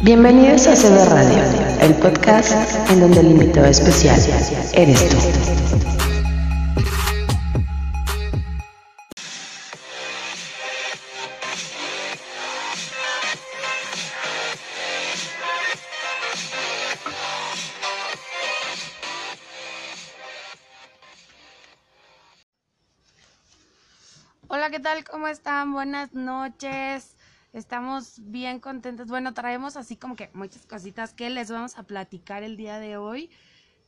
Bienvenidos a CB Radio, el podcast en donde el invitado especial eres tú. Hola, ¿qué tal? ¿Cómo están? Buenas noches. Estamos bien contentos. Bueno, traemos así como que muchas cositas que les vamos a platicar el día de hoy.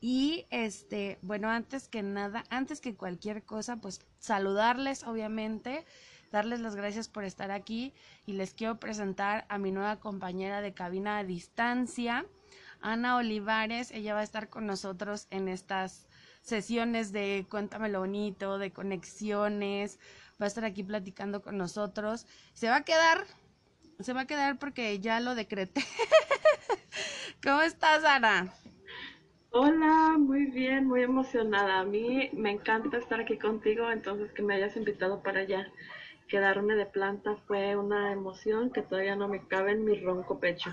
Y este, bueno, antes que nada, antes que cualquier cosa, pues saludarles, obviamente, darles las gracias por estar aquí y les quiero presentar a mi nueva compañera de cabina a distancia, Ana Olivares. Ella va a estar con nosotros en estas sesiones de Cuéntamelo Bonito, de conexiones, va a estar aquí platicando con nosotros. Se va a quedar, se va a quedar porque ya lo decreté. ¿Cómo estás, Ana? Hola, muy bien, muy emocionada. A mí me encanta estar aquí contigo, entonces que me hayas invitado para allá. Quedarme de planta fue una emoción que todavía no me cabe en mi ronco pecho.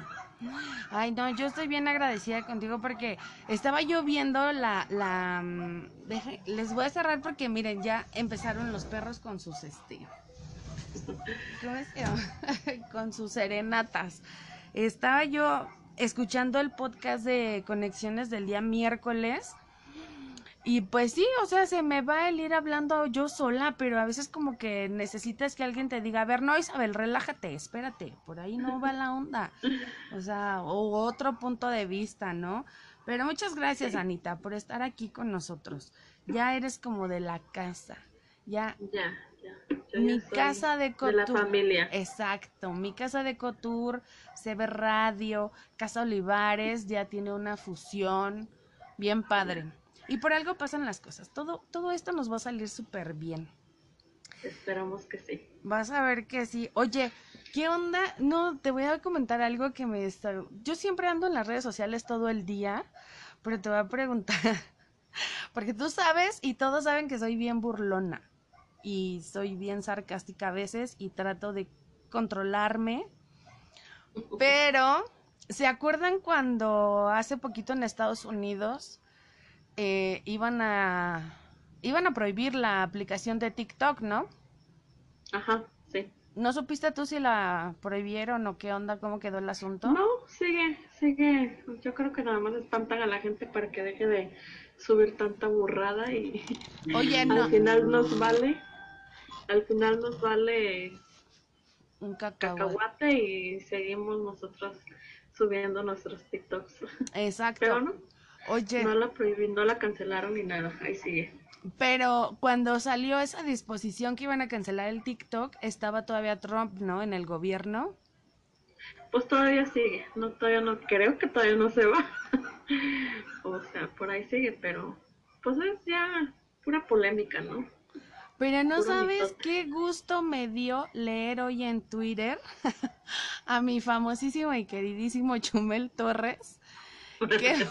Ay, no, yo estoy bien agradecida contigo porque estaba yo viendo la, la, mm, deje- les voy a cerrar porque miren, ya empezaron los perros con sus, este. con sus serenatas. Estaba yo escuchando el podcast de Conexiones del día miércoles y pues sí, o sea, se me va el ir hablando yo sola, pero a veces como que necesitas que alguien te diga, a ver, no, Isabel, relájate, espérate, por ahí no va la onda. O sea, o otro punto de vista, ¿no? Pero muchas gracias, Anita, por estar aquí con nosotros. Ya eres como de la casa. Ya, ya mi casa de de Cotur. la familia. Exacto, mi casa de Cotur, CB Radio, Casa Olivares, ya tiene una fusión bien padre. Y por algo pasan las cosas. Todo, todo esto nos va a salir súper bien. Esperamos que sí. Vas a ver que sí. Oye, ¿qué onda? No, te voy a comentar algo que me está... Yo siempre ando en las redes sociales todo el día, pero te voy a preguntar, porque tú sabes y todos saben que soy bien burlona y soy bien sarcástica a veces y trato de controlarme, pero ¿se acuerdan cuando hace poquito en Estados Unidos eh, iban a... Iban a prohibir la aplicación de TikTok, ¿no? Ajá, sí. ¿No supiste tú si la prohibieron o qué onda, cómo quedó el asunto? No, sigue, sigue. Yo creo que nada más espantan a la gente para que deje de subir tanta burrada y Oye, no. al final nos vale, al final nos vale Un cacahuate. cacahuate y seguimos nosotros subiendo nuestros TikToks. Exacto. Pero no, Oye, no la prohibí, no la cancelaron ni nada, ahí sigue. pero cuando salió esa disposición que iban a cancelar el TikTok, estaba todavía Trump, ¿no? En el gobierno. Pues todavía sigue, no todavía no creo que todavía no se va. o sea, por ahí sigue, pero pues es ya pura polémica, ¿no? Pero no sabes qué gusto me dio leer hoy en Twitter a mi famosísimo y queridísimo Chumel Torres. que-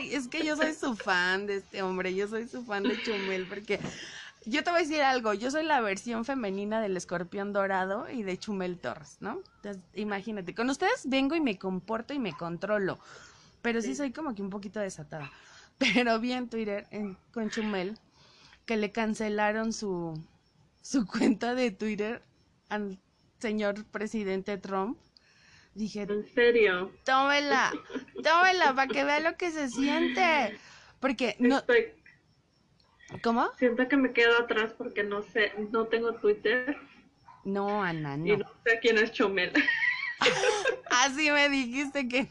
es que yo soy su fan de este hombre, yo soy su fan de Chumel, porque yo te voy a decir algo, yo soy la versión femenina del escorpión dorado y de Chumel Torres, ¿no? Entonces, imagínate, con ustedes vengo y me comporto y me controlo, pero sí Sí. soy como que un poquito desatada. Pero vi en Twitter en- con Chumel que le cancelaron su, su cuenta de Twitter al señor presidente Trump. Dije, En serio, tómela, tómela para que vea lo que se siente. Porque no, estoy, ¿cómo? siento que me quedo atrás porque no sé, no tengo Twitter No, Ana, y no. no sé quién es Chomel. Así me dijiste que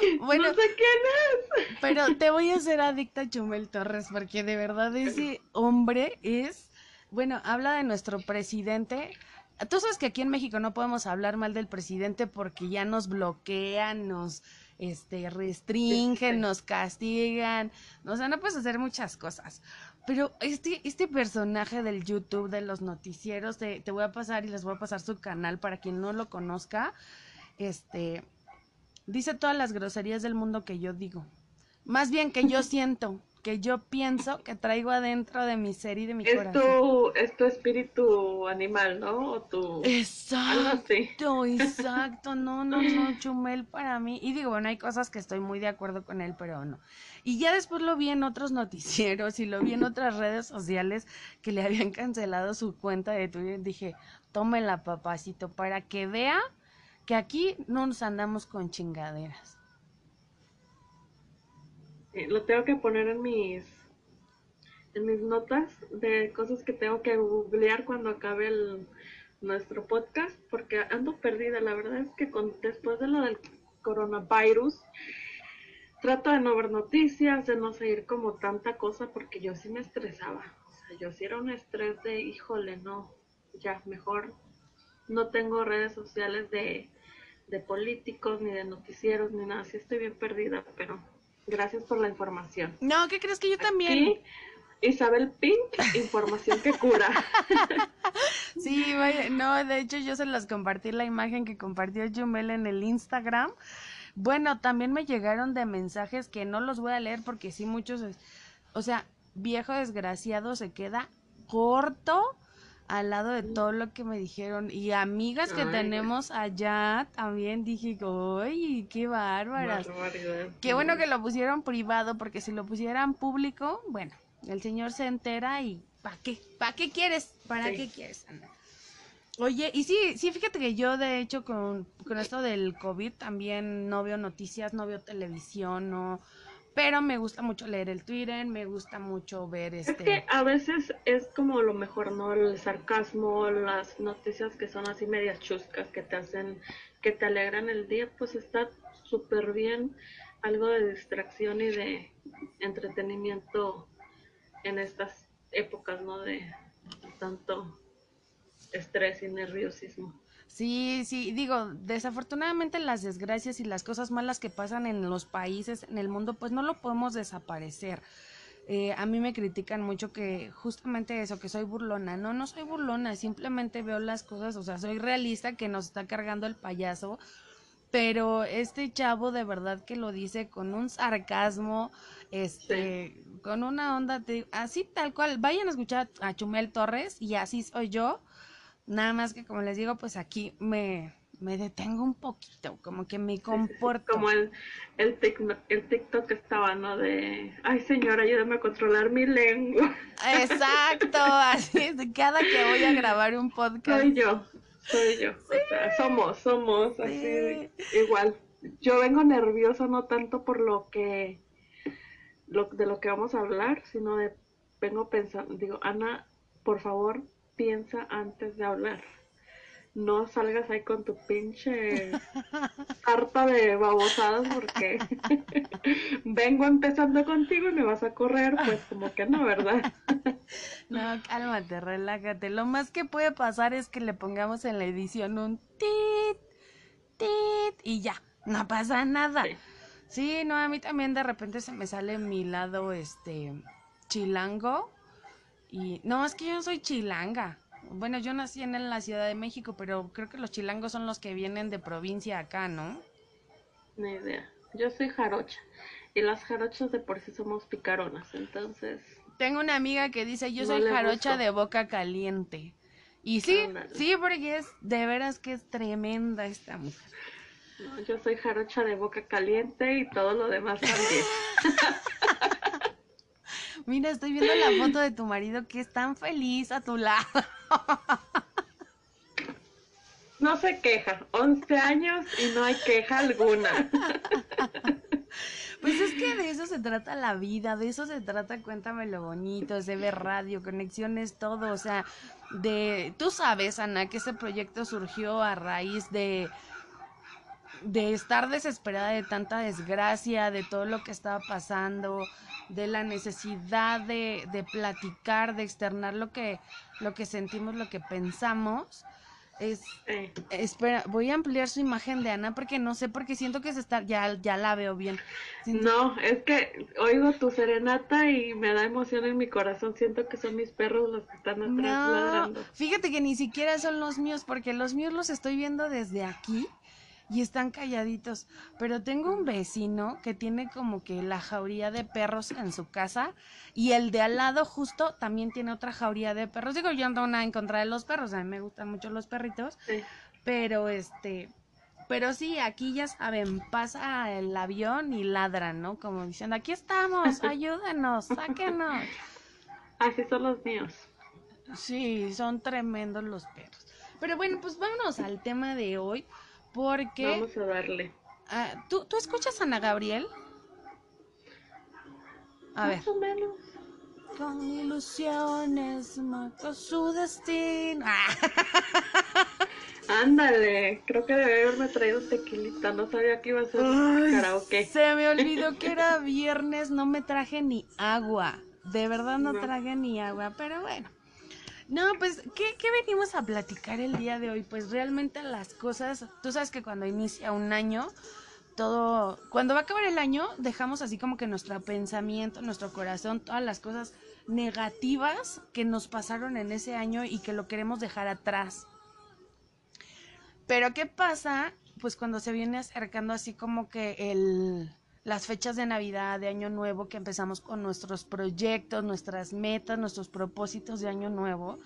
Bueno, no sé quién es. pero te voy a hacer adicta a Chumel Torres porque de verdad ese hombre es, bueno, habla de nuestro presidente. Tú sabes que aquí en México no podemos hablar mal del presidente porque ya nos bloquean, nos este restringen, nos castigan, o sea, no puedes hacer muchas cosas. Pero este, este personaje del YouTube, de los noticieros, te, te voy a pasar y les voy a pasar su canal para quien no lo conozca. Este dice todas las groserías del mundo que yo digo. Más bien que yo siento. que yo pienso que traigo adentro de mi ser y de mi Es corazón. tu, es tu espíritu animal, ¿no? O tu... Exacto, exacto, no, no, no, Chumel para mí. Y digo, bueno, hay cosas que estoy muy de acuerdo con él, pero no. Y ya después lo vi en otros noticieros y lo vi en otras redes sociales que le habían cancelado su cuenta de Twitter. Dije, tómela, papacito, para que vea que aquí no nos andamos con chingaderas. Eh, Lo tengo que poner en mis en mis notas de cosas que tengo que googlear cuando acabe el, nuestro podcast porque ando perdida. La verdad es que con, después de lo del coronavirus trato de no ver noticias, de no seguir como tanta cosa porque yo sí me estresaba. O sea, yo sí era un estrés de, híjole, no, ya mejor no tengo redes sociales de, de políticos ni de noticieros ni nada. Sí estoy bien perdida, pero gracias por la información. No, ¿qué crees que yo también? Aquí, Isabel Pink, información que cura. Sí, vaya, no, de hecho yo se las compartí la imagen que compartió Jumel en el Instagram. Bueno, también me llegaron de mensajes que no los voy a leer porque sí muchos, o sea, viejo desgraciado se queda corto al lado de todo lo que me dijeron y amigas que Ay, tenemos allá también dije, "Ay, qué bárbaras." Barbaridad. Qué bueno que lo pusieron privado, porque si lo pusieran público, bueno, el señor se entera y ¿para qué? ¿Para qué quieres? ¿Para Sí. qué quieres? Ana? Oye, y sí, sí, fíjate que yo de hecho con, con esto del COVID también no veo noticias, no veo televisión, no, pero me gusta mucho leer el Twitter, me gusta mucho ver Es este... que a veces es como lo mejor, ¿no? El sarcasmo, las noticias que son así medias chuscas, que te hacen, que te alegran el día, pues está súper bien. Algo de distracción y de entretenimiento en estas épocas, ¿no? De tanto estrés y nerviosismo. Sí, sí, digo, desafortunadamente las desgracias y las cosas malas que pasan en los países, en el mundo, pues no lo podemos desaparecer. Eh, a mí me critican mucho que justamente eso, que soy burlona. No, no soy burlona, simplemente veo las cosas, o sea, soy realista que nos está cargando el payaso, pero este chavo de verdad que lo dice con un sarcasmo, este, con una onda, digo, así tal cual. Vayan a escuchar a Chumel Torres y así soy yo. Nada más que como les digo, pues aquí me, me detengo un poquito, como que me comporto. Como el, el, tic- el TikTok estaba, ¿no? De, ay señora, ayúdame a controlar mi lengua. Exacto, así es, de cada que voy a grabar un podcast. Soy yo, soy yo. O sea, somos, somos así, igual. Yo vengo nerviosa no tanto por lo que, lo, de lo que vamos a hablar, sino de, vengo pensando, digo, Ana, por favor, piensa antes de hablar. No salgas ahí con tu pinche tarta de babosadas porque vengo empezando contigo y me vas a correr, pues como que no, ¿verdad? No, cálmate, relájate. Lo más que puede pasar es que le pongamos en la edición un tit, tit y ya, no pasa nada. Sí. Sí, no, a mí también de repente se me sale mi lado, este, chilango. Y no, es que yo soy chilanga. Bueno, yo nací en la Ciudad de México, pero creo que los chilangos son los que vienen de provincia acá, ¿no? Ni idea. Yo soy jarocha. Y las jarochas de por sí somos picaronas, entonces. Tengo una amiga que dice, yo soy jarocha gusto. de boca caliente. Y sí, sí, porque es de veras que es tremenda esta mujer. No, yo soy jarocha de boca caliente y todo lo demás también. Mira, estoy viendo la foto de tu marido que es tan feliz a tu lado. No se queja. 11 años y no hay queja alguna. Pues es que de eso se trata la vida, de eso se trata Cuéntame lo bonito, de ver radio, conexiones, todo, o sea, de, tú sabes, Ana, que ese proyecto surgió a raíz de, de estar desesperada de tanta desgracia, de todo lo que estaba pasando, de la necesidad de, de platicar, de externar lo que, lo que sentimos, lo que pensamos. Es, Eh, espera, voy a ampliar su imagen de Ana porque no sé, porque siento que se está, ya, ya la veo bien. Siento- no, es que oigo tu serenata y me da emoción en mi corazón. Siento que son mis perros los que están atrás No, ladrando. fíjate que ni siquiera son los míos, porque los míos los estoy viendo desde aquí y están calladitos. Pero tengo un vecino que tiene como que la jauría de perros en su casa y el de al lado justo también tiene otra jauría de perros. Digo, yo ando nada en contra de los perros, a mí me gustan mucho los perritos, Sí. pero este, pero sí, aquí ya saben, pasa el avión y ladran, ¿no? Como diciendo, aquí estamos, ayúdenos, sáquenos. Así son los míos. Sí, son tremendos los perros. Pero bueno, pues vámonos al tema de hoy, porque Vamos a darle. ah, ¿tú, ¿tú escuchas a Ana Gabriel? A ver. Más o menos. Con ilusiones marcó su destino. Ah, Ándale, creo que debe haberme traído tequilita. No sabía que iba a ser Ay, karaoke. Se me olvidó que era viernes, no me traje ni agua. De verdad no No. traje ni agua, pero bueno. No, pues, ¿qué, ¿qué venimos a platicar el día de hoy? Pues realmente las cosas, tú sabes que cuando inicia un año, todo, cuando va a acabar el año, dejamos así como que nuestro pensamiento, nuestro corazón, todas las cosas negativas que nos pasaron en ese año y que lo queremos dejar atrás. Pero ¿qué pasa? Pues cuando se viene acercando así como que el, las fechas de Navidad, de Año Nuevo, que empezamos con nuestros proyectos, nuestras metas, nuestros propósitos de Año Nuevo.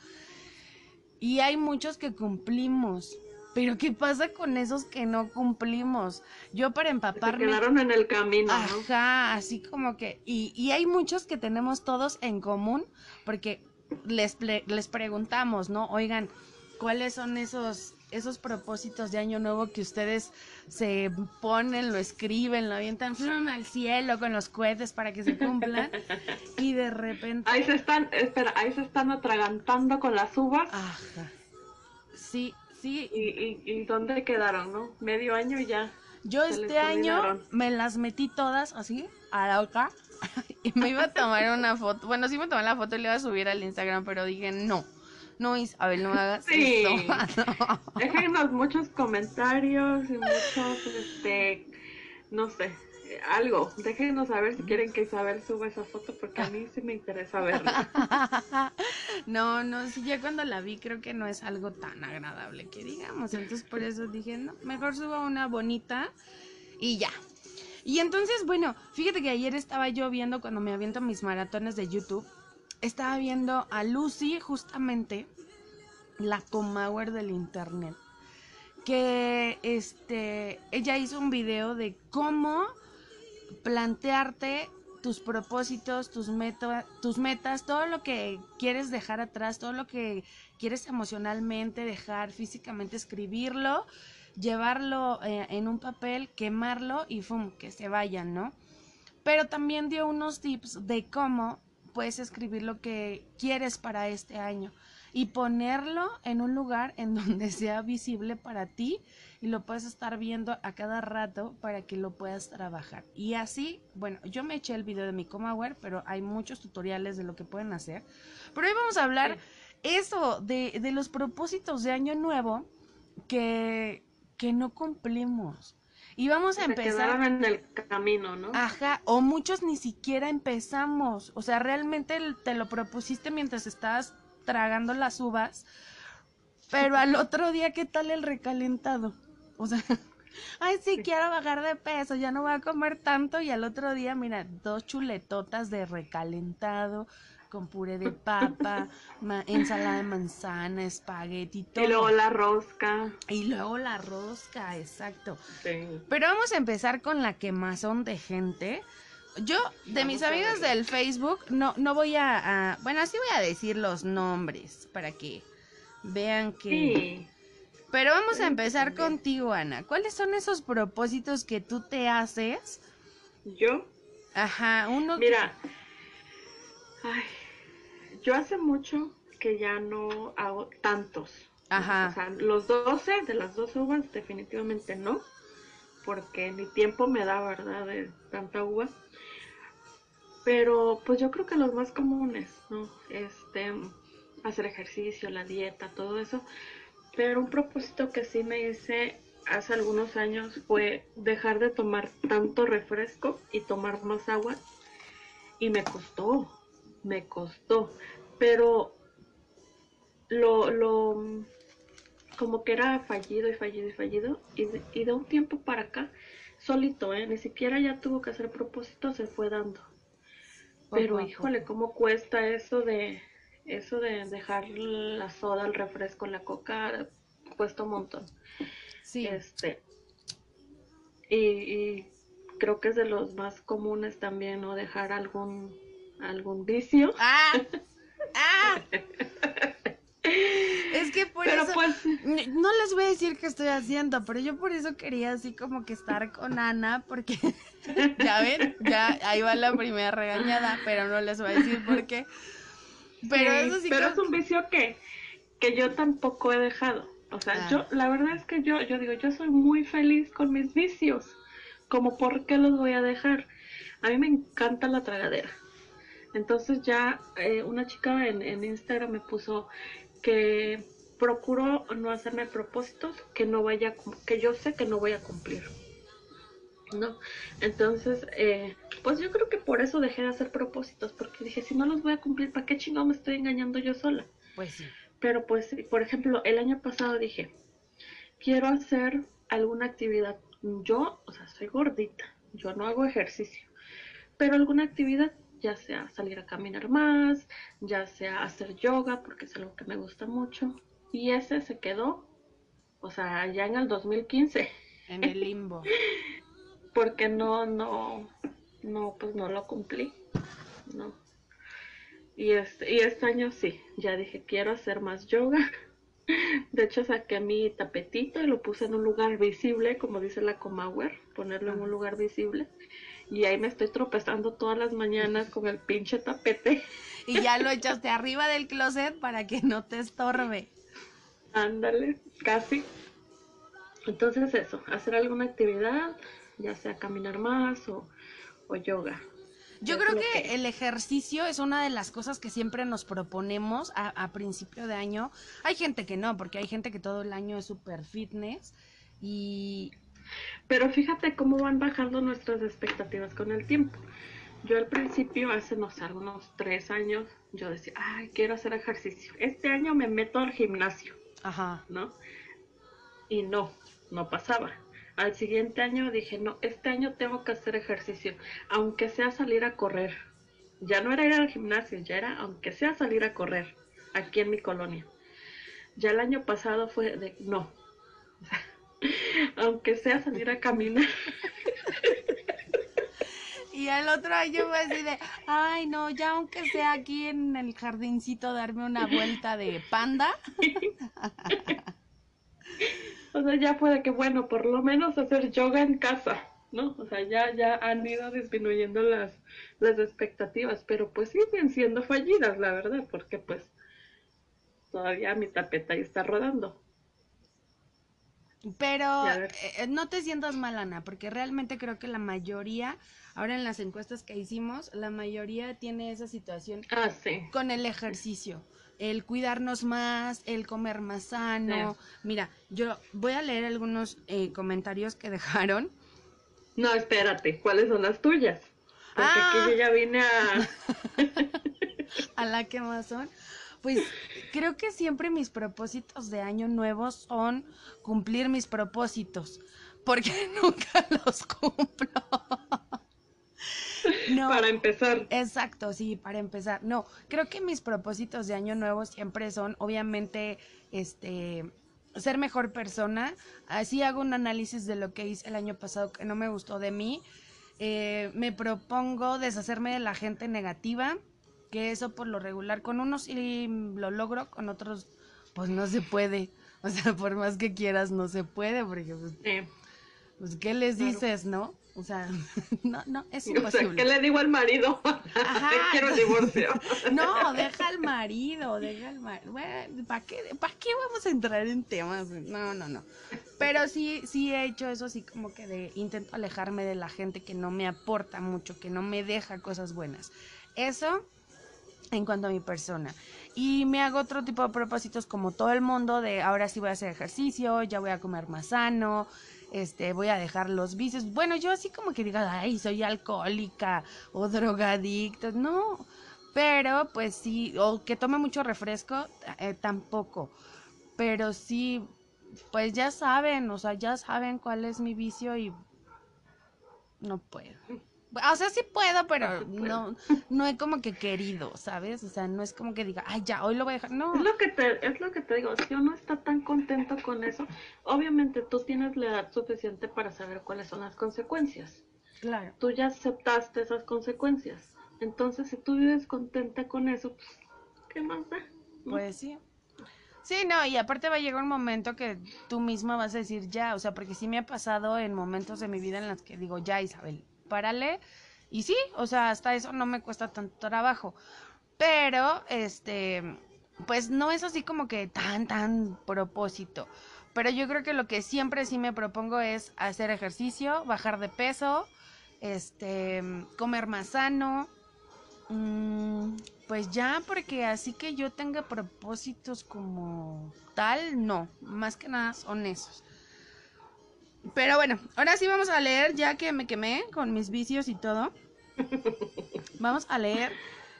Y hay muchos que cumplimos. Pero ¿qué pasa con esos que no cumplimos? Yo para Se empaparme... quedaron en el camino, ¿no? Ajá, así como que, y, y hay muchos que tenemos todos en común, porque les, les preguntamos, ¿no? Oigan, ¿cuáles son esos, esos propósitos de año nuevo que ustedes se ponen, lo escriben, lo avientan al cielo con los cohetes para que se cumplan? y de repente... Ahí se están, espera, ahí se están atragantando con las uvas. Ajá. Sí, sí, ¿Y, y, y dónde quedaron, no? Medio año y ya. Yo este año me las metí todas así a la boca y me iba a tomar una foto. Bueno, sí me tomé la foto y le iba a subir al Instagram, pero dije no. No, Isabel, no hagas Sí. esto. No. Déjenos muchos comentarios y muchos, este, no sé, algo. Déjenos saber si quieren que Isabel suba esa foto porque a mí sí me interesa verla. No, no, sí, ya cuando la vi creo que no es algo tan agradable que digamos. Entonces por eso dije, no, mejor subo una bonita y ya. Y entonces, bueno, fíjate que ayer estaba yo viendo cuando me aviento mis maratones de YouTube, estaba viendo a Lucy justamente, la Comauer del internet, que este, ella hizo un video de cómo plantearte tus propósitos, tus, tus metas, todo lo que quieres dejar atrás, todo lo que quieres emocionalmente dejar, físicamente escribirlo, llevarlo eh, en un papel, quemarlo y ¡fum! que se vayan, ¿no? Pero también dio unos tips de cómo puedes escribir lo que quieres para este año y ponerlo en un lugar en donde sea visible para ti y lo puedes estar viendo a cada rato para que lo puedas trabajar. Y así, bueno, yo me eché el video de mi Comaware, pero hay muchos tutoriales de lo que pueden hacer. Pero hoy vamos a hablar eso, de, de los propósitos de año nuevo que, que no cumplimos. Y vamos a Se empezar... en el camino, ¿no? Ajá, o muchos ni siquiera empezamos. O sea, realmente te lo propusiste mientras estabas tragando las uvas, pero al otro día, ¿qué tal el recalentado? O sea, ay, sí, quiero bajar de peso, ya no voy a comer tanto, y al otro día, mira, dos chuletotas de recalentado con puré de papa, ensalada de manzana, espagueti, todo. Y luego la rosca. Y luego la rosca, exacto. Sí. Pero vamos a empezar con la quemazón de gente. Yo, de Vamos mis amigos del Facebook, no, no voy a, a- Bueno, sí voy a decir los nombres para que vean que... Sí. Pero vamos a empezar también. contigo, Ana. ¿Cuáles son esos propósitos que tú te haces? Yo, Ajá, uno... que- mira, ay, yo hace mucho que ya no hago tantos. Ajá. O sea, los 12 de las dos uvas definitivamente no, porque ni tiempo me da, ¿verdad? De tanta uva. Pero pues yo creo que los más comunes, ¿no? Este, hacer ejercicio, la dieta, todo eso. Pero un propósito que sí me hice hace algunos años fue dejar de tomar tanto refresco y tomar más agua. Y me costó, me costó. Pero lo, lo, como que era fallido y fallido y fallido. Y de, y de un tiempo para acá, solito, ¿eh? Ni siquiera ya tuvo que hacer propósito, se fue dando. Pero híjole, cómo cuesta eso de eso de dejar la soda, el refresco, la coca, cuesta un montón. Sí. Este, y, y creo que es de los más comunes también, ¿no? Dejar algún, algún vicio. ¡Ah! ¡Ah! Es que por Pero eso. pues, No les voy a decir qué estoy haciendo, pero yo por eso quería así como que estar con Ana, porque ya ven, ya ahí va la primera regañada, pero no les voy a decir por qué. Pero sí, eso sí pero es un vicio que, que yo tampoco he dejado. O sea, Ah. yo, la verdad es que yo, yo digo, yo soy muy feliz con mis vicios. Como, ¿por qué los voy a dejar? A mí me encanta la tragadera. Entonces ya eh, una chica en, en Instagram me puso que procuro no hacerme propósitos que no vaya, que yo sé que no voy a cumplir. ¿No? Entonces, eh, pues yo creo que por eso dejé de hacer propósitos, porque dije, si no los voy a cumplir, ¿para qué chingado me estoy engañando yo sola? Pues sí. Pero pues, por ejemplo, el año pasado dije, quiero hacer alguna actividad. Yo, o sea, soy gordita, yo no hago ejercicio, pero alguna actividad, ya sea salir a caminar más, ya sea hacer yoga, porque es algo que me gusta mucho. Y ese se quedó, o sea, ya en el 2015, En el limbo. porque no, no, no, pues no lo cumplí, no. Y este, y este año sí, ya dije, quiero hacer más yoga. De hecho, saqué mi tapetito y lo puse en un lugar visible, como dice la Comaware, ponerlo en un lugar visible. Y ahí me estoy tropezando todas las mañanas con el pinche tapete. Y ya lo echaste arriba del closet para que no te estorbe. Ándale, casi. Entonces eso, hacer alguna actividad, ya sea caminar más o, o yoga. Yo Es creo que que- el ejercicio es una de las cosas que siempre nos proponemos a, a principio de año. Hay gente que no, porque hay gente que todo el año es super fitness y Pero fíjate cómo van bajando nuestras expectativas con el tiempo. Yo al principio, hace no sé, algunos tres años, yo decía, ay, quiero hacer ejercicio. Este año me meto al gimnasio, ajá, ¿no? Y no, no pasaba. Al siguiente año dije, no, este año tengo que hacer ejercicio, aunque sea salir a correr. Ya no era ir al gimnasio, ya era, aunque sea salir a correr, aquí en mi colonia. Ya el año pasado fue de, no, aunque sea salir a caminar. Y el otro año fue así de, ay no, ya aunque sea aquí en el jardincito darme una vuelta de panda. O sea, ya puede que, bueno, por lo menos hacer yoga en casa, ¿no? O sea, ya, ya han ido disminuyendo las, las expectativas, pero pues siguen siendo fallidas, la verdad, porque pues todavía mi tapeta ahí está rodando. Pero eh, no te sientas mal, Ana, porque realmente creo que la mayoría, ahora en las encuestas que hicimos, la mayoría tiene esa situación Ah, sí. con el ejercicio. El cuidarnos más, el comer más sano. Mira, yo voy a leer algunos eh, comentarios que dejaron. No, espérate, ¿cuáles son las tuyas? Porque Ah. aquí yo ya vine a... a la que más son. Pues creo que siempre mis propósitos de año nuevo son cumplir mis propósitos, porque nunca los cumplo. No, para empezar. exacto, sí, para empezar. No, creo que mis propósitos de año nuevo siempre son, obviamente, este, ser mejor persona. Así hago un análisis de lo que hice el año pasado que no me gustó de mí. Eh, me propongo deshacerme de la gente negativa, que eso por lo regular con unos sí lo logro, con otros pues no se puede. O sea, por más que quieras no se puede, porque pues, Sí. pues, ¿qué les Claro. dices, no? O sea, no, no, es O sea, imposible. ¿qué le digo al marido? Ajá. Quiero el divorcio. No, deja al marido, deja al marido. Bueno, ¿para qué, ¿para qué vamos a entrar en temas? No, no, no. Pero sí, sí he hecho eso así como que de intento alejarme de la gente que no me aporta mucho, que no me deja cosas buenas. Eso en cuanto a mi persona. Y me hago otro tipo de propósitos como todo el mundo de ahora sí voy a hacer ejercicio, ya voy a comer más sano, este, voy a dejar los vicios. Bueno, yo así como que diga, ay, soy alcohólica o drogadicta, no. Pero pues sí, o que tome mucho refresco, eh, tampoco. Pero sí pues ya saben, o sea, ya saben cuál es mi vicio y no puedo. O sea, sí puedo, pero no, no he como que querido, ¿sabes? O sea, no es como que diga, ay, ya, hoy lo voy a dejar. No. Es lo que te, es lo que te digo, si uno está tan contento con eso, obviamente tú tienes la edad suficiente para saber cuáles son las consecuencias. Claro. Tú ya aceptaste esas consecuencias. Entonces, si tú vives contenta con eso, pues, ¿qué más da? ¿No? Pues sí. Sí, no, y aparte va a llegar un momento que tú misma vas a decir ya, o sea, porque sí me ha pasado en momentos de mi vida en los que digo, ya, Isabel, párale. Y sí, o sea, hasta eso no me cuesta tanto trabajo. Pero, este, pues no es así como que tan, tan propósito. Pero yo creo que lo que siempre sí me propongo es hacer ejercicio, bajar de peso, este, comer más sano. Mm, pues ya, porque así que yo tenga propósitos como tal, no, más que nada son esos. Pero bueno, ahora sí vamos a leer, ya que me quemé con mis vicios y todo. Vamos a leer.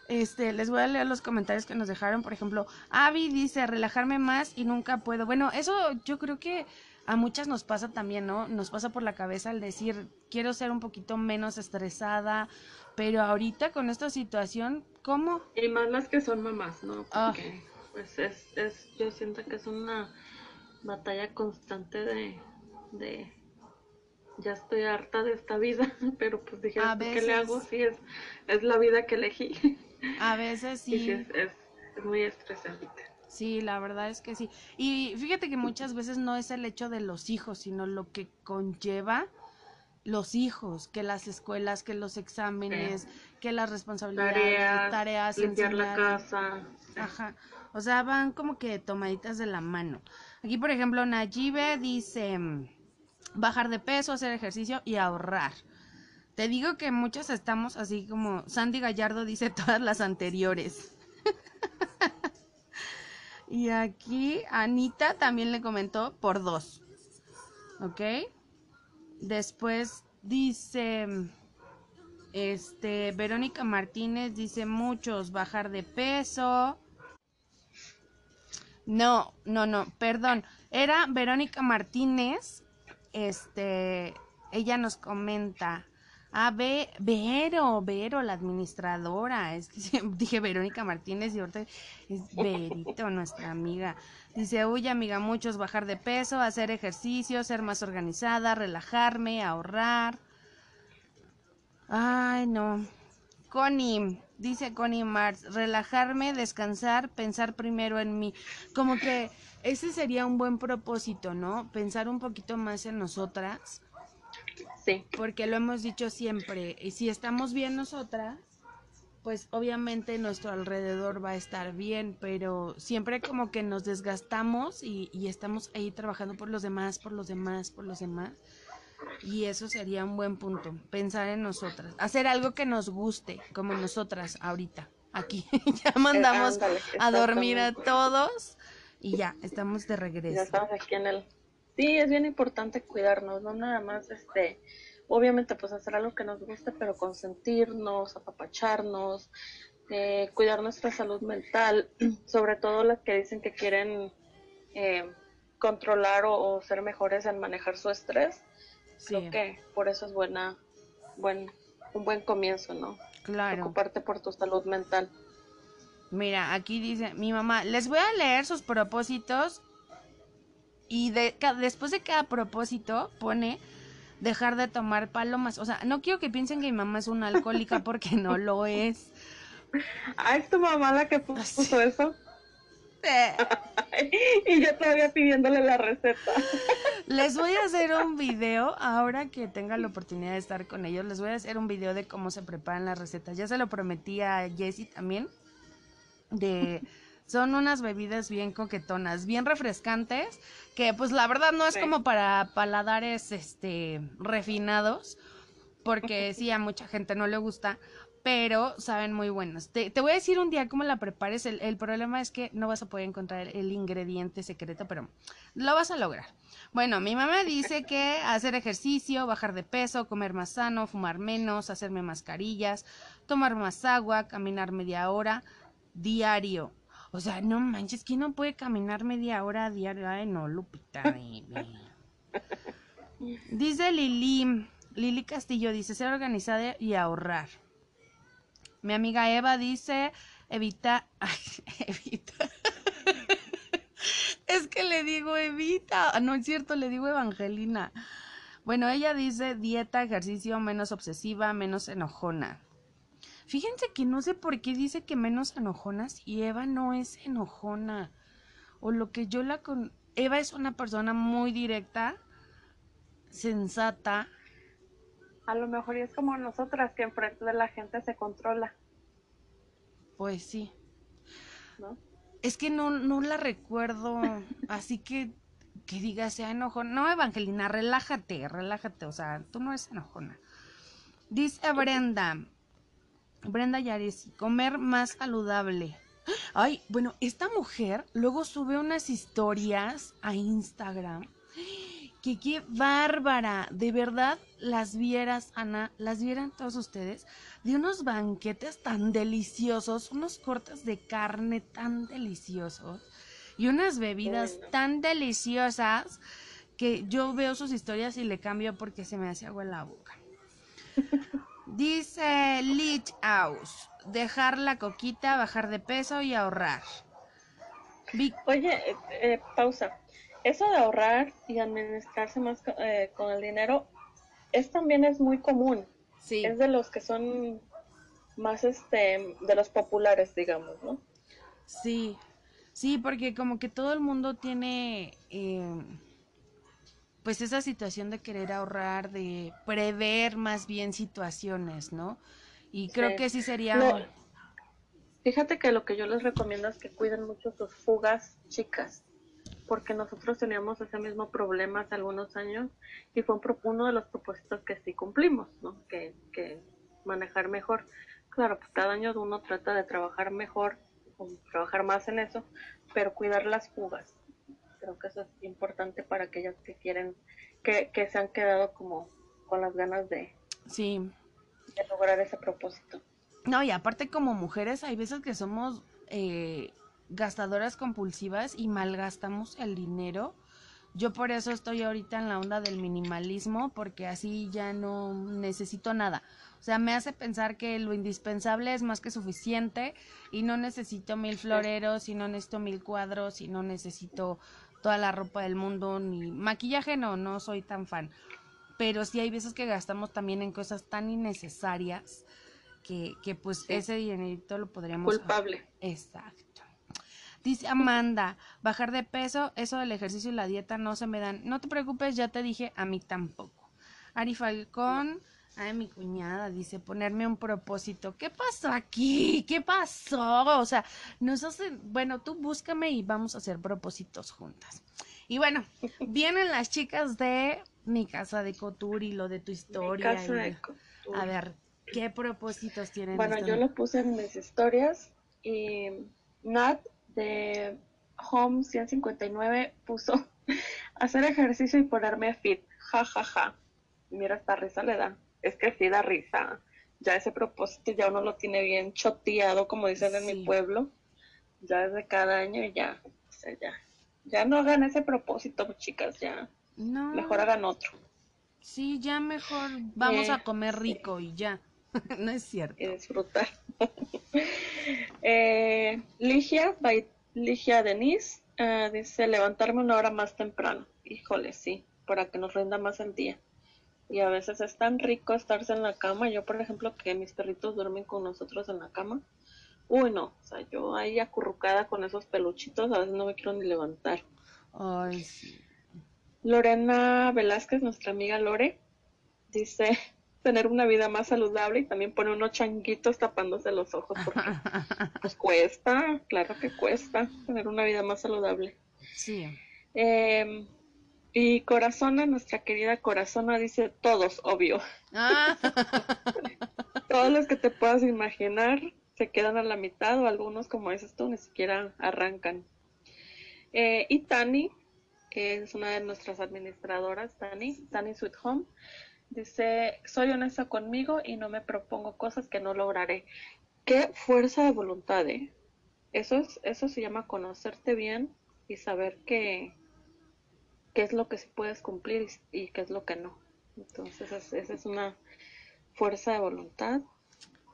Este, les voy a leer los comentarios que nos dejaron. Por ejemplo, Avi dice relajarme más y nunca puedo. Bueno, eso yo creo que a muchas nos pasa también, ¿no? Nos pasa por la cabeza al decir, quiero ser un poquito menos estresada, pero ahorita con esta situación, ¿cómo? Y más las que son mamás, ¿no? Ah. Porque, pues es, es, yo siento que es una batalla constante de, de, ya estoy harta de esta vida, pero pues dije, A ¿qué le hago? veces- Sí, es, es la vida que elegí. A veces sí, sí. es, es, es muy estresante. Sí, la verdad es que sí. Y fíjate que muchas veces no es el hecho de los hijos, sino lo que conlleva los hijos, que las escuelas, que los exámenes, que las responsabilidades, Tareas, tareas, limpiar la casa. sí. Ajá. O sea, van como que tomaditas de la mano. Aquí, por ejemplo, Nayibe dice bajar de peso, hacer ejercicio y ahorrar. Te digo que muchos estamos así como Sandy Gallardo dice todas las anteriores. y aquí Anita también le comentó por dos. ¿Ok? Después dice, este, Verónica Martínez dice muchos, bajar de peso. No, no, no, perdón. Era Verónica Martínez. Este, ella nos comenta. Ah, Ve- Vero, Vero, la administradora. Es dije Verónica Martínez y ahorita es Verito, nuestra amiga. Dice, uy, amiga, muchos bajar de peso, hacer ejercicio, ser más organizada, relajarme, ahorrar. Ay, no. Connie, dice Connie Mars, relajarme, descansar, pensar primero en mí. Como que ese sería un buen propósito, ¿no? Pensar un poquito más en nosotras, Sí, porque lo hemos dicho siempre, y si estamos bien nosotras, pues obviamente nuestro alrededor va a estar bien, pero siempre como que nos desgastamos y, y estamos ahí trabajando por los demás, por los demás, por los demás. Y eso sería un buen punto, pensar en nosotras, hacer algo que nos guste, como nosotras ahorita, aquí. ya mandamos ándale, a dormir a todos y ya, estamos de ya regreso. estamos aquí en el... Sí, es bien importante cuidarnos, no nada más, este, obviamente pues hacer algo que nos guste, pero consentirnos, apapacharnos, eh, cuidar nuestra salud mental, sobre todo las que dicen que quieren eh, controlar o, o ser mejores en manejar su estrés. Sí, Creo que por eso es buena, buen, un buen comienzo, ¿no? claro. Preocuparte por tu salud mental. Mira, aquí dice mi mamá, les voy a leer sus propósitos y de, después de cada propósito pone dejar de tomar palomas. O sea, no quiero que piensen que mi mamá es una alcohólica porque no lo es. Ah, es tu mamá la que puso eso. Eh, y yo todavía pidiéndole la receta. Les voy a hacer un video, ahora que tenga la oportunidad de estar con ellos, les voy a hacer un video de cómo se preparan las recetas. Ya se lo prometí a Jessie también. De son unas bebidas bien coquetonas, bien refrescantes, que pues la verdad no es Sí. como para paladares este refinados, porque sí a mucha gente no le gusta, pero saben muy buenos. Te, te voy a decir un día cómo la prepares. El, el problema es que no vas a poder encontrar el ingrediente secreto, pero lo vas a lograr. Bueno, mi mamá dice que hacer ejercicio, bajar de peso, comer más sano, fumar menos, hacerme mascarillas, tomar más agua, caminar media hora diario. O sea, no manches, ¿quién no puede caminar media hora a diario? Ay, no, Lupita. dice Lili, Lili Castillo, dice ser organizada y ahorrar. Mi amiga Eva dice, evita, ay, evita. es que le digo Evita, ah, no es cierto, le digo Evangelina. Bueno, ella dice dieta, ejercicio, menos obsesiva, menos enojona. Fíjense que no sé por qué dice que menos enojonas y Eva no es enojona. O lo que yo la con... Eva es una persona muy directa, sensata. A lo mejor es como nosotras que enfrente de la gente se controla. Pues sí. ¿No? Es que no, no la recuerdo, así que que diga sea enojona. No, Evangelina, relájate, relájate, o sea, tú no eres enojona. Dice Brenda, Brenda Yaris, comer más saludable. Ay, bueno, esta mujer luego sube unas historias a Instagram. Que qué bárbara, de verdad las vieras, Ana, las vieran todos ustedes, de unos banquetes tan deliciosos, unos cortes de carne tan deliciosos y unas bebidas tan deliciosas que yo veo sus historias y le cambio porque se me hace agua en la boca. Dice Lich House, dejar la coquita, bajar de peso y ahorrar. Oye, eh, eh, pausa. Eso de ahorrar y administrarse más eh, con el dinero es también es muy común. Sí. Es de los que son más este de los populares, digamos, ¿no? Sí. Sí, porque como que todo el mundo tiene pues esa situación de querer ahorrar, de prever más bien situaciones, ¿no? Y creo que sí sería... Fíjate que lo que yo les recomiendo es que cuiden mucho sus fugas chicas, porque nosotros teníamos ese mismo problema hace algunos años y fue uno de los propósitos que sí cumplimos, ¿no? Que, que manejar mejor. Claro, pues cada año uno trata de trabajar mejor, trabajar más en eso, pero cuidar las fugas creo que eso es importante para aquellos que quieren, que, que se han quedado como con las ganas de, sí. de lograr ese propósito. No, y aparte como mujeres hay veces que somos eh, gastadoras compulsivas y malgastamos el dinero. Yo por eso estoy ahorita en la onda del minimalismo, porque así ya no necesito nada. O sea, me hace pensar que lo indispensable es más que suficiente y no necesito mil floreros y no necesito mil cuadros y no necesito toda la ropa del mundo, ni maquillaje no, no soy tan fan. Pero sí hay veces que gastamos también en cosas tan innecesarias que, que pues ese dinerito lo podríamos... Culpable. Exacto. Dice Amanda, bajar de peso, eso del ejercicio y la dieta no se me dan. No te preocupes, ya te dije, a mí tampoco. Ari Falcón, Ay, mi cuñada dice ponerme un propósito. ¿Qué pasó aquí? ¿Qué pasó? O sea, nos hacen, bueno, tú búscame y vamos a hacer propósitos juntas. Y bueno, vienen las chicas de mi casa de couture y lo de tu historia. casa de A ver, ¿qué propósitos tienen? Bueno, yo lo puse en mis historias y Nat de Home 159 puso hacer ejercicio y ponerme fit. Ja, ja, ja. Mira, esta risa le da es que sí da risa. Ya ese propósito ya uno lo tiene bien choteado, como dicen en mi pueblo. Ya es de cada año y ya, o sea, ya. Ya no hagan ese propósito, chicas, ya. No. Mejor hagan otro. Sí, ya mejor vamos a comer rico y ya. no es cierto. Y disfrutar. eh, Ligia, Ligia Denise, uh, dice levantarme una hora más temprano. Híjole, sí, para que nos rinda más el día y a veces es tan rico estarse en la cama. Yo, por ejemplo, que mis perritos duermen con nosotros en la cama. Uy, no, o sea, yo ahí acurrucada con esos peluchitos, a veces no me quiero ni levantar. Ay, sí. Lorena Velázquez, nuestra amiga Lore, dice tener una vida más saludable y también pone unos changuitos tapándose los ojos porque pues cuesta, claro que cuesta tener una vida más saludable. Sí. Eh, y Corazona, nuestra querida Corazona, dice todos, obvio. Ah. todos los que te puedas imaginar se quedan a la mitad o algunos, como dices tú, ni siquiera arrancan. Eh, y Tani, que es una de nuestras administradoras, Tani, Tani Sweet Home, dice, soy honesta conmigo y no me propongo cosas que no lograré. Qué fuerza de voluntad, ¿eh? eso es, eso se llama conocerte bien y saber qué, qué es lo que sí puedes cumplir y, y qué es lo que no. Entonces, es- esa es una fuerza de voluntad.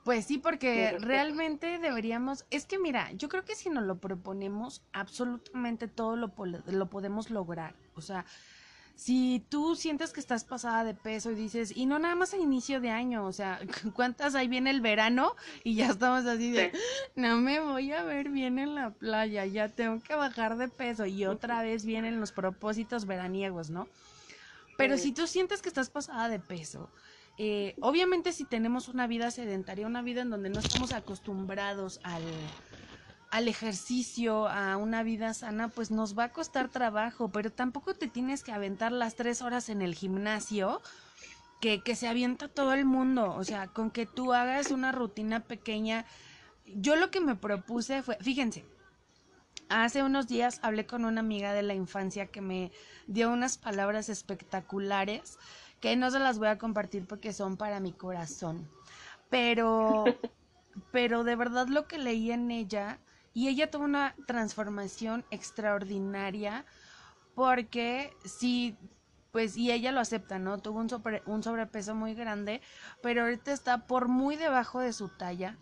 Pues sí, porque realmente deberíamos, es que mira, yo creo que si nos lo proponemos, absolutamente todo lo, lo podemos lograr. O sea, si tú sientes que estás pasada de peso y dices, y no nada más a inicio de año, o sea, ¿cuántas ahí viene el verano? Y ya estamos así de, Sí. no me voy a ver bien en la playa, ya tengo que bajar de peso y otra vez vienen los propósitos veraniegos, ¿no? Pero Sí. si tú sientes que estás pasada de peso, eh, obviamente si tenemos una vida sedentaria, una vida en donde no estamos acostumbrados al, al ejercicio, a una vida sana, pues nos va a costar trabajo, pero tampoco te tienes que aventar las tres horas en el gimnasio que, que se avienta todo el mundo, o sea, con que tú hagas una rutina pequeña. Yo lo que me propuse fue, fíjense, Hace unos días hablé con una amiga de la infancia que me dio unas palabras espectaculares que no se las voy a compartir porque son para mi corazón. Pero, pero de verdad lo que leí en ella, y ella tuvo una transformación extraordinaria porque sí, pues, y ella lo acepta, ¿no? Tuvo un, sobre- un sobrepeso muy grande, pero ahorita está por muy debajo de su talla.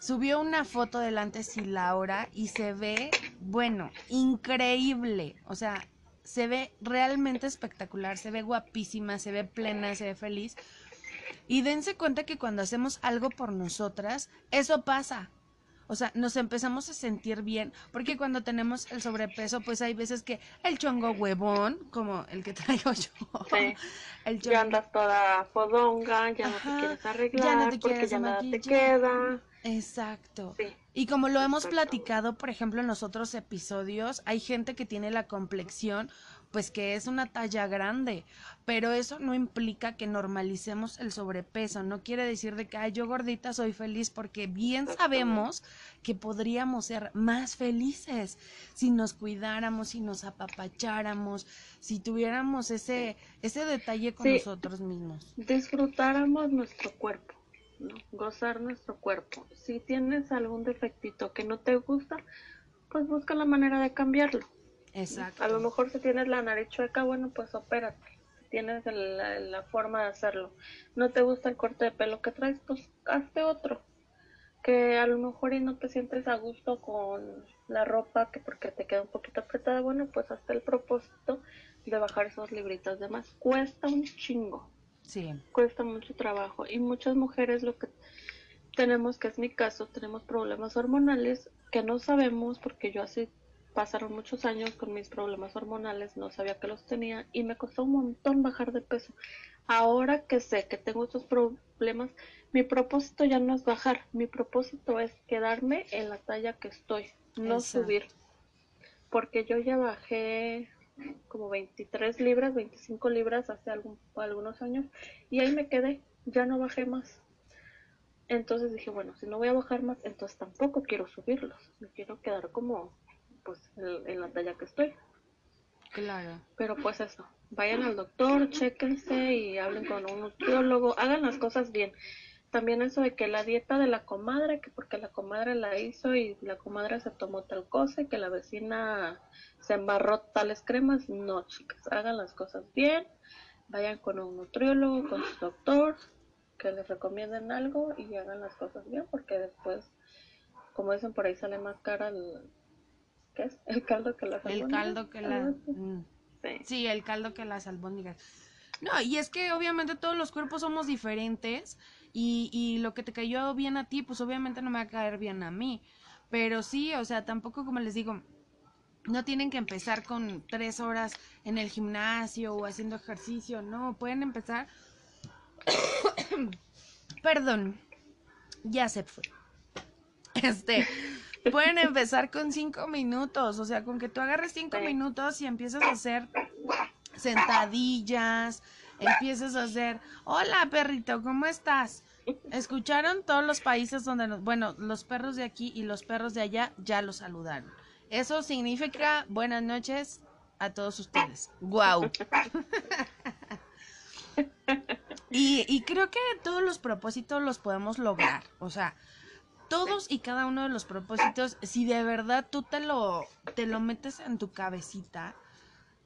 Subió una foto del antes y la ahora y se ve, bueno, increíble. O sea, se ve realmente espectacular, se ve guapísima, se ve plena, se ve feliz. Y dense cuenta que cuando hacemos algo por nosotras, eso pasa. O sea, nos empezamos a sentir bien, porque cuando tenemos el sobrepeso, pues hay veces que el chongo huevón, como el que traigo yo, Sí. el Ya andas toda fodonga, ya no te quieres ya arreglar, no te porque quieres ya nada te queda. Exacto. Sí. Y como lo hemos platicado, por ejemplo, en los otros episodios, hay gente que tiene la complexión, pues que es una talla grande, pero eso no implica que normalicemos el sobrepeso, no quiere decir de que, ay, yo gordita soy feliz, porque bien sabemos que podríamos ser más felices si nos cuidáramos, si nos apapacháramos, si tuviéramos ese, ese detalle con Sí. nosotros mismos. disfrutáramos nuestro cuerpo, ¿no? Gozar nuestro cuerpo. Si tienes algún defectito que no te gusta, pues busca la manera de cambiarlo. Exacto. A lo mejor si tienes la nariz chueca, bueno, pues opérate. Si tienes la, la forma de hacerlo. No te gusta el corte de pelo que traes, pues hazte otro. Que a lo mejor y no te sientes a gusto con la ropa, que porque te queda un poquito apretada, bueno, pues hazte el propósito de bajar esos libritos de más. Cuesta un chingo Sí. cuesta mucho trabajo y muchas mujeres lo que tenemos, que es mi caso, tenemos problemas hormonales que no sabemos porque yo así pasaron muchos años con mis problemas hormonales, no sabía que los tenía y me costó un montón bajar de peso. Ahora que sé que tengo estos problemas, mi propósito ya no es bajar, mi propósito es quedarme en la talla que estoy, no Exacto. subir. Porque yo ya bajé como 23 libras, 25 libras hace algún, algunos años y ahí me quedé, ya no bajé más. Entonces dije, bueno, si no voy a bajar más, entonces tampoco quiero subirlos, me quiero quedar como pues en, en la talla que estoy. Claro. Pero pues eso, vayan al doctor, chéquense y hablen con un nutriólogo, hagan las cosas bien. También eso de que la dieta de la comadre, que porque la comadre la hizo y la comadre se tomó tal cosa y que la vecina se embarró tales cremas, no chicas, hagan las cosas bien, vayan con un nutriólogo, con su doctor, que les recomienden algo y hagan las cosas bien porque después, como dicen por ahí, sale más cara el, ¿qué es? El caldo que las El albóndigas, caldo que la... algo así. mm. Sí. Sí, el caldo que las albóndigas. No, y es que obviamente todos los cuerpos somos diferentes y, y lo que te cayó bien a ti, pues obviamente no me va a caer bien a mí. Pero sí, o sea, tampoco como les digo, no tienen que empezar con tres horas en el gimnasio o haciendo ejercicio, no, pueden empezar... Perdón, ya se fue. Este, pueden empezar con cinco minutos, o sea, con que tú agarres cinco minutos y empiezas a hacer sentadillas, empiezas a hacer, hola perrito, ¿cómo estás? Escucharon todos los países donde, nos- bueno, los perros de aquí y los perros de allá ya los saludaron. Eso significa buenas noches a todos ustedes. Guau. Y, y creo que todos los propósitos los podemos lograr. O sea, todos y cada uno de los propósitos, si de verdad tú te lo, te lo metes en tu cabecita,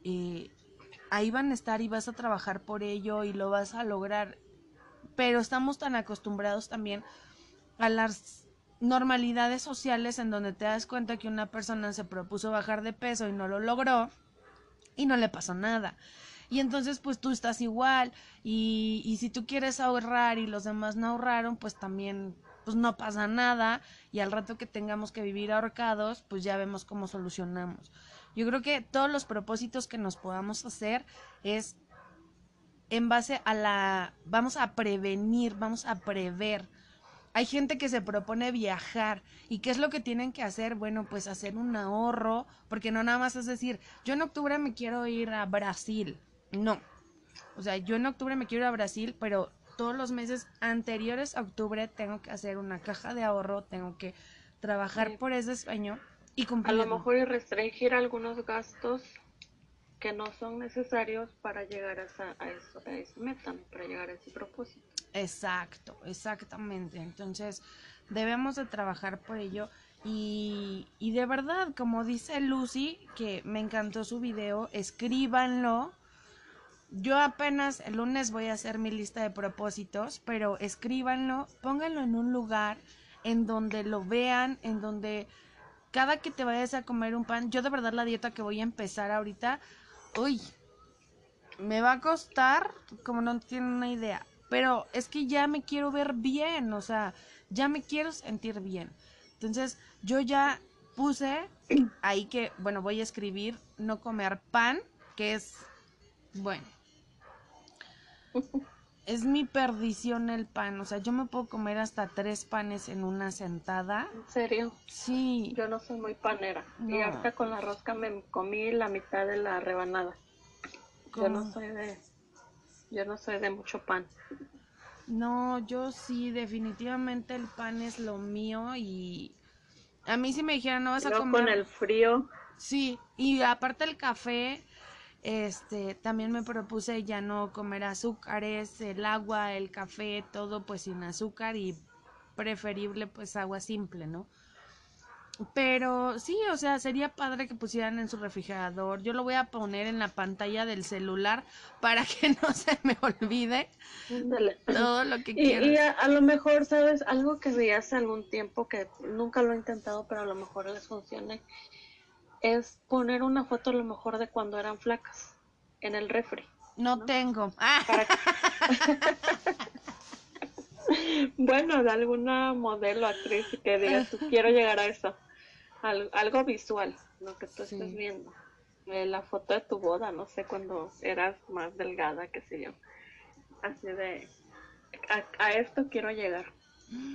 eh, ahí van a estar y vas a trabajar por ello y lo vas a lograr. Pero estamos tan acostumbrados también a las normalidades sociales en donde te das cuenta que una persona se propuso bajar de peso y no lo logró y no le pasó nada. Y entonces pues tú estás igual y, y si tú quieres ahorrar y los demás no ahorraron, pues también pues no pasa nada y al rato que tengamos que vivir ahorcados, pues ya vemos cómo solucionamos. Yo creo que todos los propósitos que nos podamos hacer es en base a la vamos a prevenir, vamos a prever. Hay gente que se propone viajar y qué es lo que tienen que hacer? Bueno, pues hacer un ahorro, porque no nada más es decir, yo en octubre me quiero ir a Brasil. No. O sea, yo en octubre me quiero ir a Brasil, pero todos los meses anteriores a octubre tengo que hacer una caja de ahorro, tengo que trabajar Sí. por ese sueño y A cumplirlo. lo mejor y restringir algunos gastos que no son necesarios para llegar a esa, a eso, a esa meta, para llegar a ese propósito. Exacto, exactamente. Entonces, debemos de trabajar por ello. Y, y de verdad, como dice Lucy, que me encantó su video, escríbanlo. Yo apenas el lunes voy a hacer mi lista de propósitos, pero escríbanlo, pónganlo en un lugar en donde lo vean, en donde cada que te vayas a comer un pan, yo de verdad la dieta que voy a empezar ahorita, uy, me va a costar, como no tienen una idea, pero es que ya me quiero ver bien, o sea, ya me quiero sentir bien. Entonces, yo ya puse ahí que, bueno, voy a escribir no comer pan, que es, bueno, es mi perdición el pan, o sea, yo me puedo comer hasta tres panes en una sentada. En serio, Sí, yo no soy muy panera. Y ahorita con la rosca me comí la mitad de la rebanada. Yo no soy de, yo no soy de mucho pan. No, yo sí, definitivamente el pan es lo mío y a mí si me dijeran no vas a comer. con el frío, Sí, y aparte el café, este, también me propuse ya no comer azúcares, el agua, el café, todo pues sin azúcar y preferible pues agua simple, ¿no? Pero sí, o sea, sería padre que pusieran en su refrigerador. Yo lo voy a poner en la pantalla del celular para que no se me olvide todo lo que Y, quiero. y a, a lo mejor, ¿sabes? Algo que vi hace algún tiempo que nunca lo he intentado, pero a lo mejor les funcione, es poner una foto a lo mejor de cuando eran flacas en el refri. No, tengo. Ah, Bueno, de alguna modelo, actriz que digas, "Tú quiero llegar a eso. Al- algo visual, lo que tú Sí. estés viendo. Eh, la foto de tu boda, no sé, cuando eras más delgada, qué sé yo. Así de, a, a esto quiero llegar.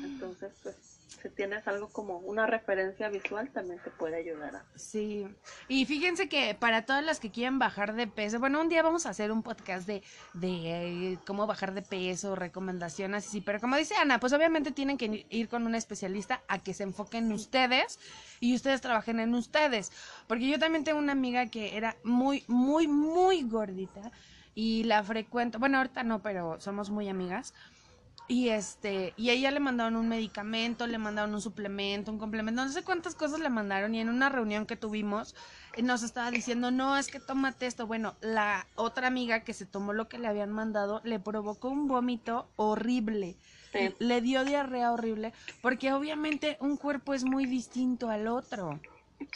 Entonces, pues, si tienes algo como una referencia visual, también te puede ayudar a... Sí, y fíjense que para todas las que quieren bajar de peso, bueno, un día vamos a hacer un podcast de, de eh, cómo bajar de peso, recomendaciones, sí, pero como dice Ana, pues obviamente tienen que ir con un especialista a que se enfoquen en ustedes y ustedes trabajen en ustedes, porque yo también tengo una amiga que era muy, muy, muy gordita y la frecuento, bueno, ahorita no, pero somos muy amigas. Y este, y a ella le mandaron un medicamento, le mandaron un suplemento, un complemento, no sé cuántas cosas le mandaron. Y en una reunión que tuvimos, eh, nos estaba diciendo, no, es que tómate esto. Bueno, la otra amiga que se tomó lo que le habían mandado le provocó un vómito horrible. Sí. Le dio diarrea horrible, porque obviamente un cuerpo es muy distinto al otro.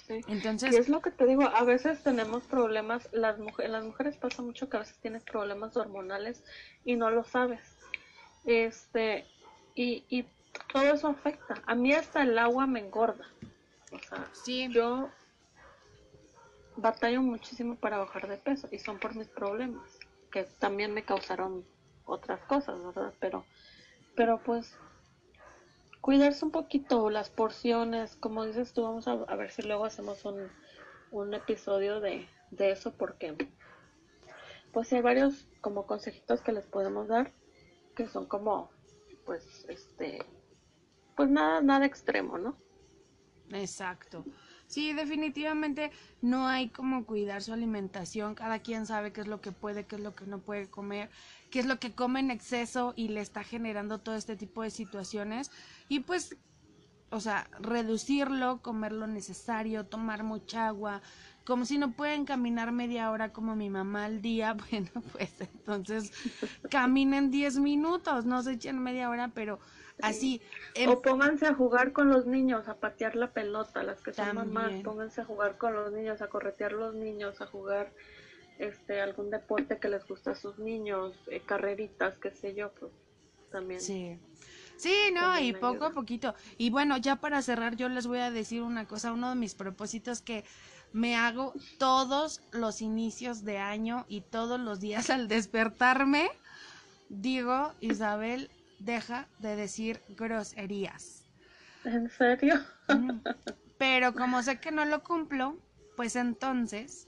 Sí. Entonces, Y es lo que te digo, a veces tenemos problemas, las mujeres, las mujeres pasa mucho que a veces tienes problemas hormonales y no lo sabes. Este, y, y todo eso afecta. A mí hasta el agua me engorda. O sea, sí, yo batallo muchísimo para bajar de peso y son por mis problemas, que también me causaron otras cosas, ¿verdad? Pero, pero pues cuidarse un poquito las porciones, como dices tú, vamos a, a ver si luego hacemos un, un episodio de, de eso porque pues hay varios como consejitos que les podemos dar que son como pues este pues nada nada extremo, ¿no? Exacto. Sí, definitivamente no hay como cuidar su alimentación. Cada quien sabe qué es lo que puede, qué es lo que no puede comer, qué es lo que come en exceso y le está generando todo este tipo de situaciones. Y pues, o sea, reducirlo, comer lo necesario, tomar mucha agua, como si no pueden caminar media hora como mi mamá al día, bueno, pues entonces caminen 10 minutos, no se echen media hora, pero así. O pónganse a jugar con los niños, a patear la pelota, las que son mamás, pónganse a jugar con los niños, a corretear los niños, a jugar este algún deporte que les gusta a sus niños, eh, carreritas, qué sé yo, pues también. Sí. Sí, no, y poco a poquito. Y bueno, ya para cerrar, yo les voy a decir una cosa, uno de mis propósitos que me hago todos los inicios de año y todos los días al despertarme, digo, Isabel, deja de decir groserías. ¿En serio? Pero como sé que no lo cumplo, pues entonces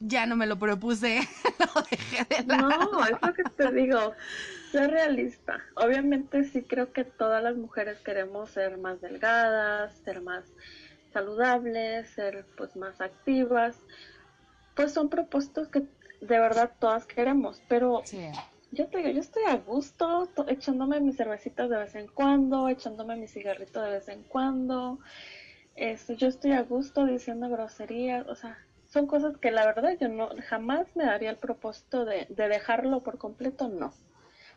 ya no me lo propuse, lo dejé de lado. No, es lo que te digo. Sé realista. Obviamente sí creo que todas las mujeres queremos ser más delgadas, ser más saludables, ser pues más activas. Pues son propósitos que de verdad todas queremos, pero yo te digo, yo estoy a gusto echándome mis cervecitas de vez en cuando, echándome mi cigarrito de vez en cuando. Este, yo estoy a gusto diciendo groserías, o sea, son cosas que la verdad yo no jamás me daría el propósito de, de dejarlo por completo, no.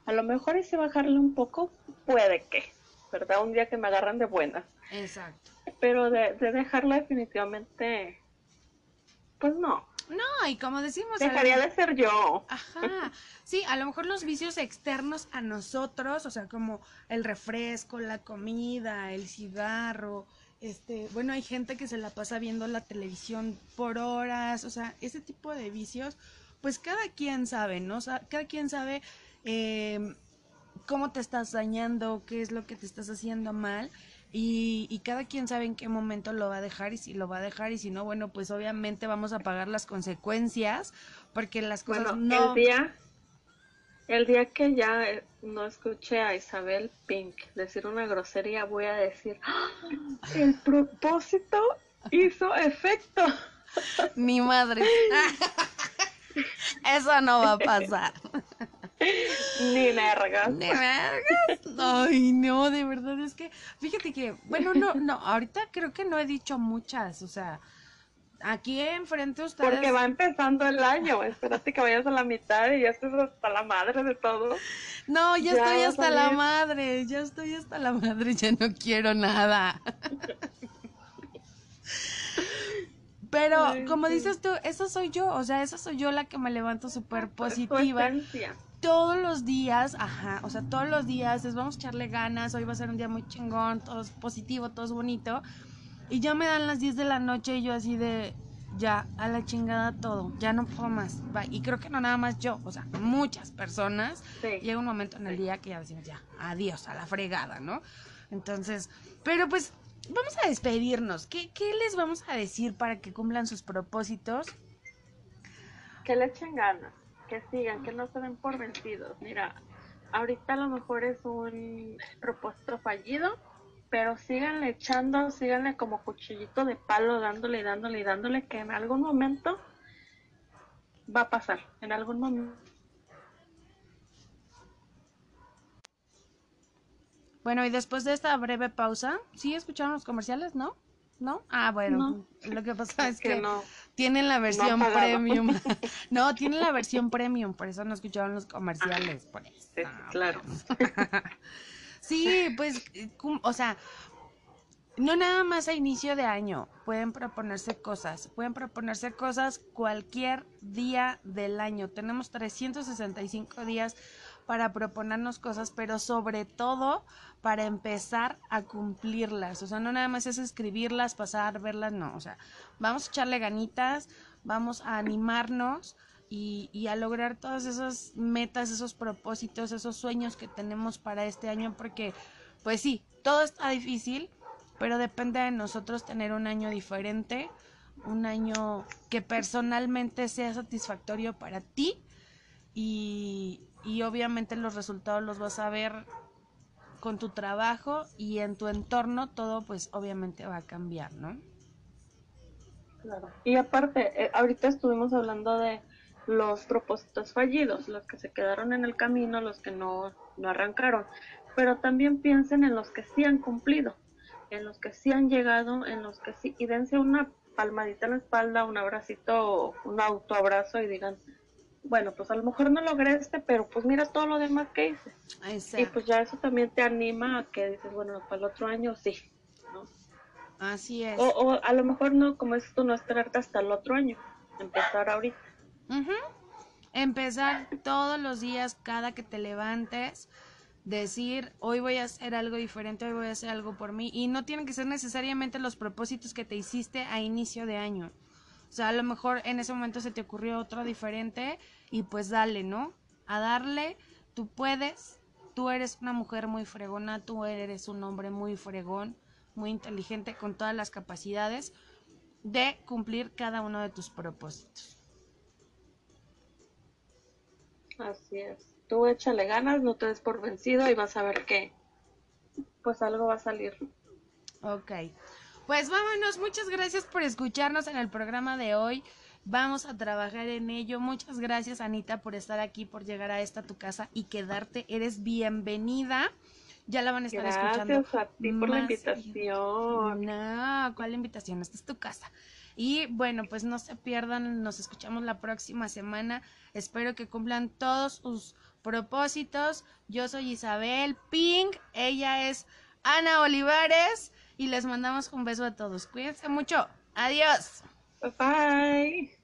A lo mejor ese bajarle un poco, puede que, ¿verdad? Un día que me agarran de buenas. Exacto. Pero de, de dejarla definitivamente, pues no. No, y como decimos... Dejaría de ser yo. Ajá. Sí, a lo mejor los vicios externos a nosotros, o sea, como el refresco, la comida, el cigarro, este, bueno, hay gente que se la pasa viendo la televisión por horas, o sea, ese tipo de vicios, pues cada quien sabe, ¿no? O sea, cada quien sabe eh, cómo te estás dañando, qué es lo que te estás haciendo mal. Y, cada quien sabe en qué momento lo va a dejar y si lo va a dejar y si no, bueno, pues obviamente vamos a pagar las consecuencias porque las cosas no... El día, el día que ya eh, no escuché a Isabel Pink decir una grosería, voy a decir, ¡Ah! el propósito hizo efecto. Mi madre. Eso no va a pasar. Ni vergas. Ni vergas. Ay, no, de verdad es que, fíjate que, bueno, no, no, ahorita creo que no he dicho muchas, o sea, aquí enfrente ustedes. Porque va empezando el año, espérate que vayas a la mitad y ya estás hasta la madre de todo. No, ya, estoy hasta la madre, ya estoy hasta la madre, ya no quiero nada. Pero como dices tú, eso soy yo, o sea, esa soy yo la que me levanto súper positiva todos los días, ajá, o sea, todos los días es vamos a echarle ganas, hoy va a ser un día muy chingón, todo es positivo, todo es bonito. Y ya me dan las 10 de la noche y yo así de, ya, a la chingada todo, ya no puedo más. Y creo que no nada más yo, o sea, muchas personas. Llega un momento en el día que ya decimos, ya, adiós, a la fregada, ¿no? Entonces, pero pues vamos a despedirnos. ¿Qué, qué les vamos a decir para que cumplan sus propósitos? Que le echen ganas que sigan, que no se den por vencidos. Mira, ahorita a lo mejor es un propósito fallido, pero síganle echando, síganle como cuchillito de palo, dándole y dándole y dándole, que en algún momento va a pasar, en algún momento. Bueno, y después de esta breve pausa, ¿sí escucharon los comerciales, no? ¿No? Ah, bueno, lo que pasa es que, no. Tienen la versión premium. no, tienen la versión premium, por eso no escucharon los comerciales, por eso. claro. sí, pues, o sea, no nada más a inicio de año, pueden proponerse cosas, pueden proponerse cosas cualquier día del año. Tenemos 365 días para proponernos cosas, pero sobre todo para empezar a cumplirlas. O sea, no nada más es escribirlas, pasar, verlas, no. O sea, vamos a echarle ganitas, vamos a animarnos y, y a lograr todas esas metas, esos propósitos, esos sueños que tenemos para este año, porque, pues sí, todo está difícil, pero depende de nosotros tener un año diferente, un año que personalmente sea satisfactorio para ti y, y obviamente los resultados los vas a ver con tu trabajo y en tu entorno todo pues obviamente va a cambiar, ¿no? Claro. Y aparte, eh, ahorita estuvimos hablando de los propósitos fallidos, los que se quedaron en el camino, los que no, no arrancaron, pero también piensen en los que sí han cumplido, en los que sí han llegado, en los que sí, y dense una palmadita en la espalda, un abracito, un autoabrazo y digan, bueno, pues a lo mejor no logré este, pero pues mira todo lo demás que hice. Y pues ya eso también te anima a que dices, bueno, para el otro año sí. ¿no? Así es. O, a lo mejor no, como es tú, no esperarte hasta el otro año, empezar ahorita. Empezar todos los días, cada que te levantes, decir, hoy voy a hacer algo diferente, hoy voy a hacer algo por mí. Y no tienen que ser necesariamente los propósitos que te hiciste a inicio de año. O sea, a lo mejor en ese momento se te ocurrió otro diferente y pues dale, ¿no? A darle, tú puedes, tú eres una mujer muy fregona, tú eres un hombre muy fregón, muy inteligente, con todas las capacidades de cumplir cada uno de tus propósitos. Así es. Tú échale ganas, no te des por vencido y vas a ver que pues algo va a salir. Ok. Pues vámonos, muchas gracias por escucharnos en el programa de hoy. Vamos a trabajar en ello. Muchas gracias, Anita, por estar aquí, por llegar a esta tu casa y quedarte. Eres bienvenida. Ya la van a estar escuchando. Gracias a ti por la invitación. No, ¿cuál invitación? Esta es tu casa. Y bueno, pues no se pierdan, nos escuchamos la próxima semana. Espero que cumplan todos sus propósitos. Yo soy Isabel Pink, ella es Ana Olivares y les mandamos un beso a todos. Cuídense mucho. Adiós. Bye bye.